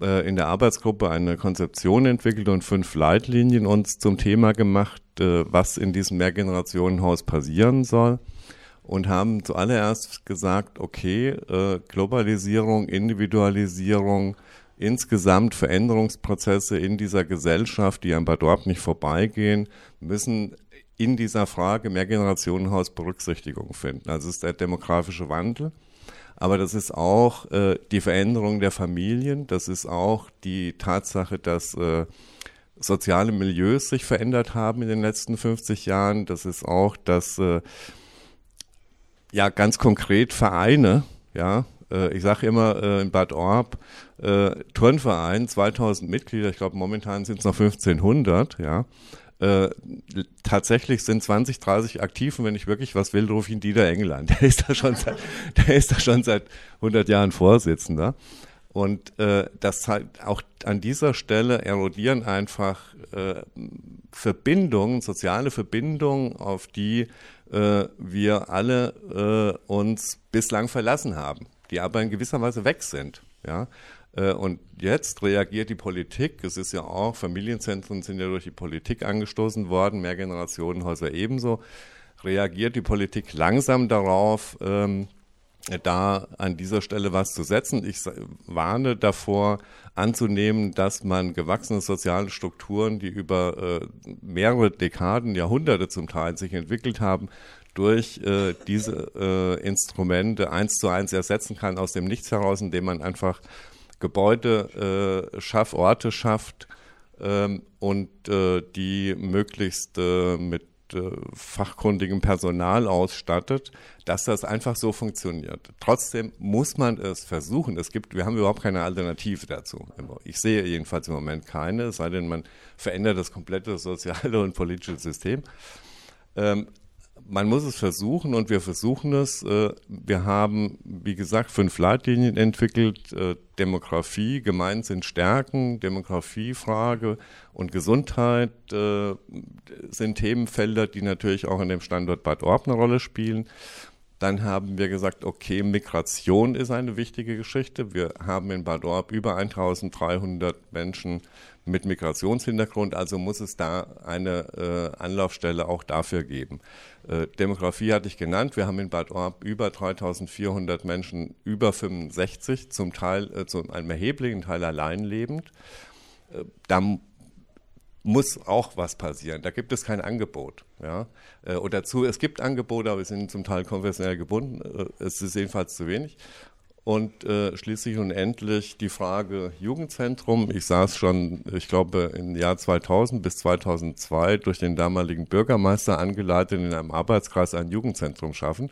äh, in der Arbeitsgruppe eine Konzeption entwickelt und fünf Leitlinien uns zum Thema gemacht, äh, was in diesem Mehrgenerationenhaus passieren soll und haben zuallererst gesagt, okay, äh, Globalisierung, Individualisierung, insgesamt Veränderungsprozesse in dieser Gesellschaft, die an Bad Orb nicht vorbeigehen, müssen in dieser Frage Mehrgenerationenhaus Berücksichtigung finden. Also ist der demografische Wandel aber das ist auch äh, die Veränderung der Familien, das ist auch die Tatsache, dass äh, soziale Milieus sich verändert haben in den letzten 50 Jahren, das ist auch, dass äh, ja ganz konkret Vereine, ja, äh, ich sage immer äh, in Bad Orb, äh, Turnverein, 2000 Mitglieder, ich glaube momentan sind es noch 1500, ja, äh, tatsächlich sind 20, 30 aktiv und wenn ich wirklich was will, rufe ich ihn Dieter England. Der ist da schon seit, der ist da schon seit 100 Jahren Vorsitzender. Und äh, das zeigt auch an dieser Stelle erodieren einfach äh, Verbindungen, soziale Verbindungen, auf die äh, wir alle äh, uns bislang verlassen haben, die aber in gewisser Weise weg sind. Ja, und jetzt reagiert die Politik, es ist ja auch, Familienzentren sind ja durch die Politik angestoßen worden, Mehrgenerationenhäuser ebenso, reagiert die Politik langsam darauf, ähm, da an dieser Stelle was zu setzen. Ich warne davor anzunehmen, dass man gewachsene soziale Strukturen, die über äh, mehrere Dekaden, Jahrhunderte zum Teil sich entwickelt haben, durch äh, diese äh, Instrumente eins zu eins ersetzen kann aus dem Nichts heraus, indem man einfach Gebäude äh, schafft, Orte schafft ähm, und äh, die möglichst äh, mit äh, fachkundigem Personal ausstattet, dass das einfach so funktioniert. Trotzdem muss man es versuchen. Es gibt, wir haben überhaupt keine Alternative dazu. Ich sehe jedenfalls im Moment keine, es sei denn, man verändert das komplette soziale und politische System. Man muss es versuchen und wir versuchen es. Äh, wir haben, wie gesagt, fünf Leitlinien entwickelt. Äh, Demografie, gemeint sind Stärken, Demografiefrage und Gesundheit äh, sind Themenfelder, die natürlich auch in dem Standort Bad Orb eine Rolle spielen. Dann haben wir gesagt, okay, Migration ist eine wichtige Geschichte. Wir haben in Bad Orb über 1300 Menschen mit Migrationshintergrund, also muss es da eine äh, Anlaufstelle auch dafür geben. Äh, Demografie hatte ich genannt. Wir haben in Bad Orb über 3400 Menschen über 65, zum Teil, äh, zu einem erheblichen Teil allein lebend. Äh, da muss auch was passieren. Da gibt es kein Angebot. Ja? Äh, oder zu, es gibt Angebote, aber sie sind zum Teil konfessionell gebunden. Es ist jedenfalls zu wenig. Und äh, schließlich und endlich die Frage Jugendzentrum. Ich saß schon, ich glaube, im Jahr 2000 bis 2002 durch den damaligen Bürgermeister angeleitet, in einem Arbeitskreis ein Jugendzentrum schaffen.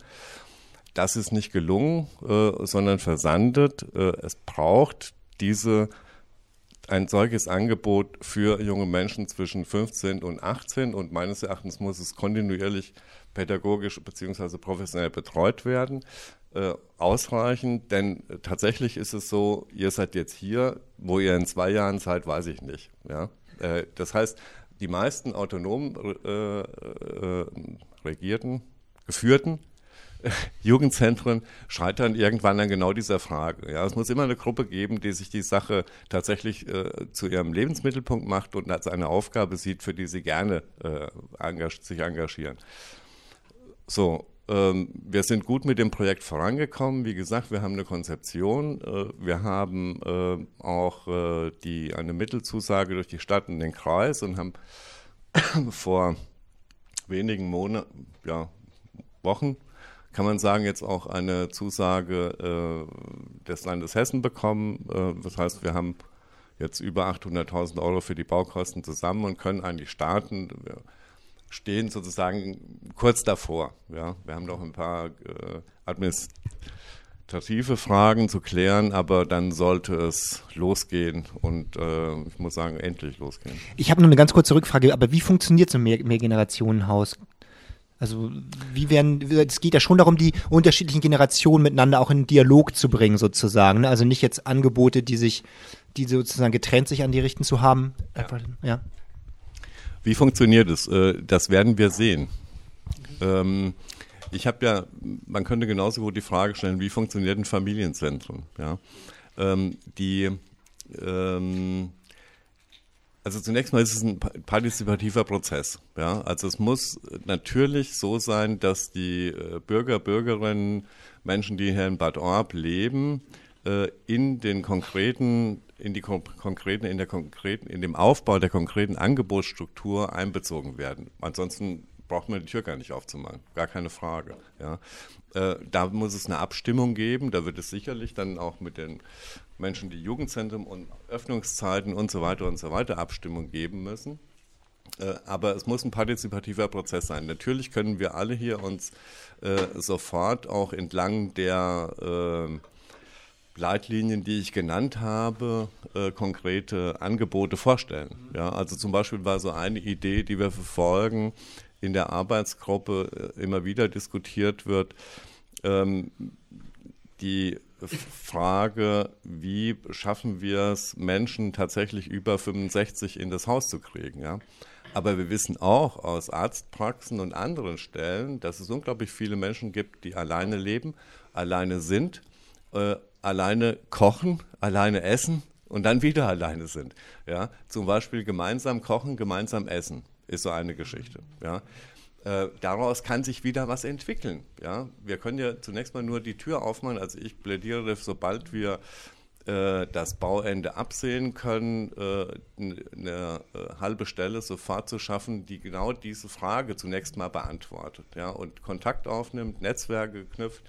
Das ist nicht gelungen, äh, sondern versandet. Äh, es braucht diese ein solches Angebot für junge Menschen zwischen 15 und 18 und meines Erachtens muss es kontinuierlich pädagogisch bzw. professionell betreut werden äh, ausreichen, denn tatsächlich ist es so, ihr seid jetzt hier, wo ihr in zwei Jahren seid, weiß ich nicht. Ja? Äh, das heißt, die meisten autonom äh, äh regierten, geführten Jugendzentren scheitern irgendwann an genau dieser Frage. Ja, es muss immer eine Gruppe geben, die sich die Sache tatsächlich äh, zu ihrem Lebensmittelpunkt macht und als eine Aufgabe sieht, für die sie gerne äh, engag sich engagieren. So, wir sind gut mit dem Projekt vorangekommen. Wie gesagt, wir haben eine Konzeption. Äh, wir haben äh, auch äh, die, eine Mittelzusage durch die Stadt und den Kreis und haben vor wenigen Monaten, ja, Wochen, kann man sagen, jetzt auch eine Zusage des Landes Hessen bekommen. Das heißt, wir haben jetzt über 800.000 Euro für die Baukosten zusammen und können eigentlich starten. Wir stehen sozusagen kurz davor. Ja. Wir haben noch ein paar äh, administrative Fragen zu klären, aber dann sollte es losgehen und äh, ich muss sagen, endlich losgehen. Ich habe nur eine ganz kurze Rückfrage, aber wie funktioniert so ein Mehr Mehrgenerationenhaus? Also wie werden, es geht ja schon darum, die unterschiedlichen Generationen miteinander auch in Dialog zu bringen, sozusagen. Ne? Also nicht jetzt Angebote, die sich, die sozusagen getrennt sich an die richten zu haben. Ja. ja. Wie funktioniert es? Äh, das werden wir sehen. Ähm, ich habe ja, man könnte genauso gut die Frage stellen, wie funktioniert ein Familienzentrum? Ja? Ähm, die ähm, also zunächst mal ist es ein partizipativer Prozess. Ja? Also es muss natürlich so sein, dass die äh, Bürger, Bürgerinnen, Menschen, die hier in Bad Orb leben, äh, in den konkreten, in die konkreten, in der konkreten, in dem Aufbau der konkreten Angebotsstruktur einbezogen werden. Ansonsten braucht man die Tür gar nicht aufzumachen, gar keine Frage. Ja. Äh, da muss es eine Abstimmung geben, da wird es sicherlich dann auch mit den Menschen, die Jugendzentren und Öffnungszeiten und so weiter und so weiter Abstimmung geben müssen. Äh, aber es muss ein partizipativer Prozess sein. Natürlich können wir alle hier uns äh, sofort auch entlang der äh, Leitlinien, die ich genannt habe, äh, konkrete Angebote vorstellen. Ja, also zum Beispiel war so eine Idee, die wir verfolgen, in der Arbeitsgruppe äh, immer wieder diskutiert wird, ähm, die Frage, wie schaffen wir es, Menschen tatsächlich über 65 in das Haus zu kriegen. Ja? Aber wir wissen auch aus Arztpraxen und anderen Stellen, dass es unglaublich viele Menschen gibt, die alleine leben, alleine sind, äh, alleine kochen, alleine essen und dann wieder alleine sind. Ja? Zum Beispiel gemeinsam kochen, gemeinsam essen ist so eine Geschichte. Ja? Äh, daraus kann sich wieder was entwickeln. Ja? Wir können ja zunächst mal nur die Tür aufmachen. Also ich plädiere, sobald wir äh, das Bauende absehen können, äh, eine äh, halbe Stelle sofort zu schaffen, die genau diese Frage zunächst mal beantwortet ja? und Kontakt aufnimmt, Netzwerke knüpft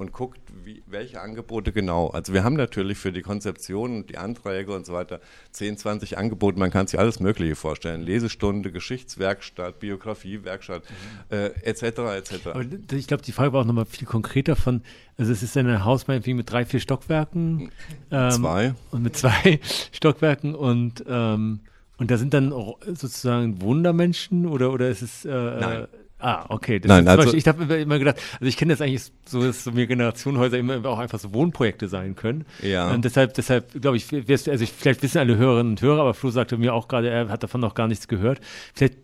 und guckt, wie, welche Angebote genau. Also wir haben natürlich für die Konzeption und die Anträge und so weiter 10, 20 Angebote, man kann sich alles Mögliche vorstellen. Lesestunde, Geschichtswerkstatt, Biografiewerkstatt, mhm. äh, etc. etc. Aber ich glaube, die Frage war auch nochmal viel konkreter von, also es ist ein Haus mit drei, vier Stockwerken. Ähm, zwei. Und mit zwei Stockwerken und ähm, und da sind dann sozusagen Wundermenschen oder oder ist es äh, Nein. Ah, okay. Das Nein, also, Beispiel, ich habe immer gedacht, also ich kenne das eigentlich so, dass so mir Generationenhäuser immer auch einfach so Wohnprojekte sein können. Ja. Und deshalb, deshalb glaube ich, also ich, vielleicht wissen alle Hörerinnen und Hörer, aber Flo sagte mir auch gerade, er hat davon noch gar nichts gehört. Vielleicht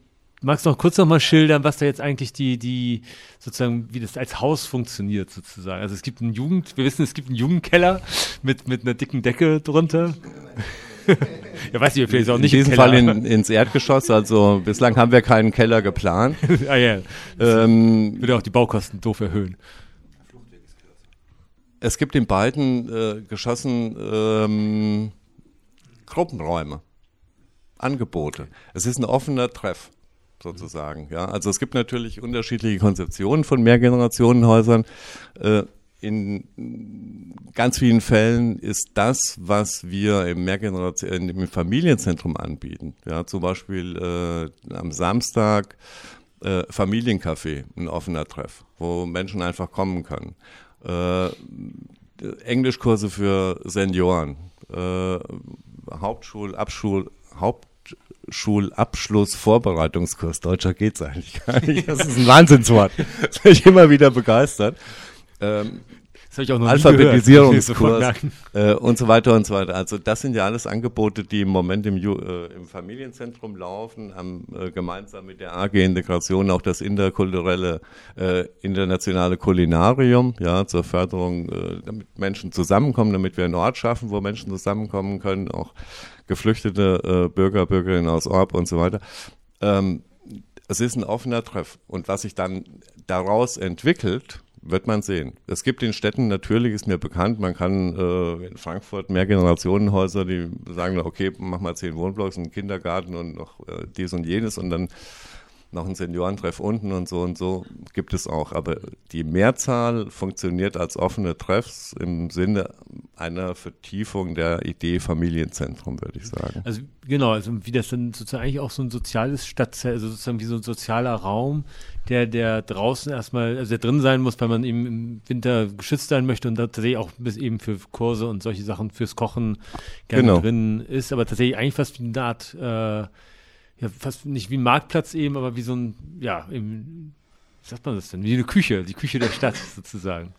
magst du noch kurz noch mal schildern, was da jetzt eigentlich die, die, sozusagen, wie das als Haus funktioniert sozusagen. Also es gibt einen Jugend, wir wissen, es gibt einen Jugendkeller mit, mit einer dicken Decke drunter. ja, weiß ich, vielleicht auch nicht. In diesem Fall in, ins Erdgeschoss. Also bislang haben wir keinen Keller geplant. ah ja. Ähm, würde auch die Baukosten doof erhöhen. Es gibt in beiden äh, Geschossen ähm, Gruppenräume, Angebote. Es ist ein offener Treff sozusagen. Ja, also es gibt natürlich unterschiedliche Konzeptionen von Mehrgenerationenhäusern. Äh, in ganz vielen Fällen ist das, was wir im Mehrgeneration, im Familienzentrum anbieten, ja, zum Beispiel äh, am Samstag äh, Familiencafé, ein offener Treff, wo Menschen einfach kommen können. Äh, Englischkurse für Senioren, äh, Hauptschul, Abschul, Hauptschulabschluss, Vorbereitungskurs. Deutscher geht's eigentlich gar nicht. Das ist ein Wahnsinnswort. Das bin ich immer wieder begeistert. Ähm, Alphabetisierungskurs äh, und so weiter und so weiter. Also das sind ja alles Angebote, die im Moment im, äh, im Familienzentrum laufen, haben äh, gemeinsam mit der AG Integration auch das interkulturelle äh, internationale Kulinarium, ja, zur Förderung, äh, damit Menschen zusammenkommen, damit wir einen Ort schaffen, wo Menschen zusammenkommen können, auch geflüchtete äh, Bürger, Bürgerinnen aus Orb und so weiter. Ähm, es ist ein offener Treff. Und was sich dann daraus entwickelt, wird man sehen. Es gibt in Städten natürlich, ist mir bekannt, man kann äh, in Frankfurt mehr Generationenhäuser, die sagen, okay, mach mal zehn Wohnblocks, einen Kindergarten und noch äh, dies und jenes und dann noch ein Seniorentreff unten und so und so gibt es auch. Aber die Mehrzahl funktioniert als offene Treffs im Sinne einer Vertiefung der Idee Familienzentrum, würde ich sagen. Also genau, also wie das dann sozusagen eigentlich auch so ein soziales Stadtzentrum, also sozusagen wie so ein sozialer Raum, der, der draußen erstmal, also der drin sein muss, weil man eben im Winter geschützt sein möchte und da tatsächlich auch bis eben für Kurse und solche Sachen fürs Kochen gerne genau. drin ist, aber tatsächlich eigentlich fast wie eine Art äh, ja, fast nicht wie ein Marktplatz eben, aber wie so ein, ja, eben, wie sagt man das denn? Wie eine Küche, die Küche der Stadt sozusagen.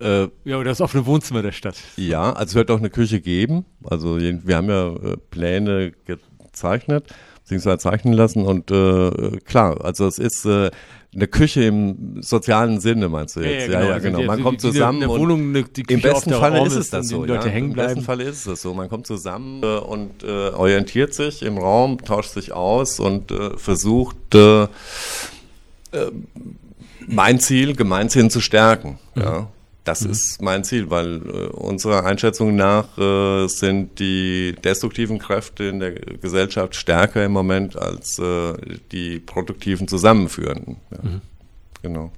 Äh, ja, oder das offene Wohnzimmer der Stadt. Ja, also es wird auch eine Küche geben. Also wir haben ja äh, Pläne gezeichnet, beziehungsweise zeichnen lassen und äh, klar, also es ist äh, eine Küche im sozialen Sinne, meinst du jetzt? Ja, ja, genau. Ja, ja, genau. Man die, kommt zusammen. und Wohnung, eine, Im besten Falle ist es das so. Ja? Im besten Falle ist es so. Man kommt zusammen äh, und äh, orientiert sich im Raum, tauscht sich aus und äh, versucht, äh, äh, mein Ziel, Gemeinsinn zu stärken. Mhm. Ja. Das mhm. ist mein Ziel, weil äh, unserer Einschätzung nach äh, sind die destruktiven Kräfte in der Gesellschaft stärker im Moment als äh, die produktiven zusammenführenden. Ja. Mhm. Genau.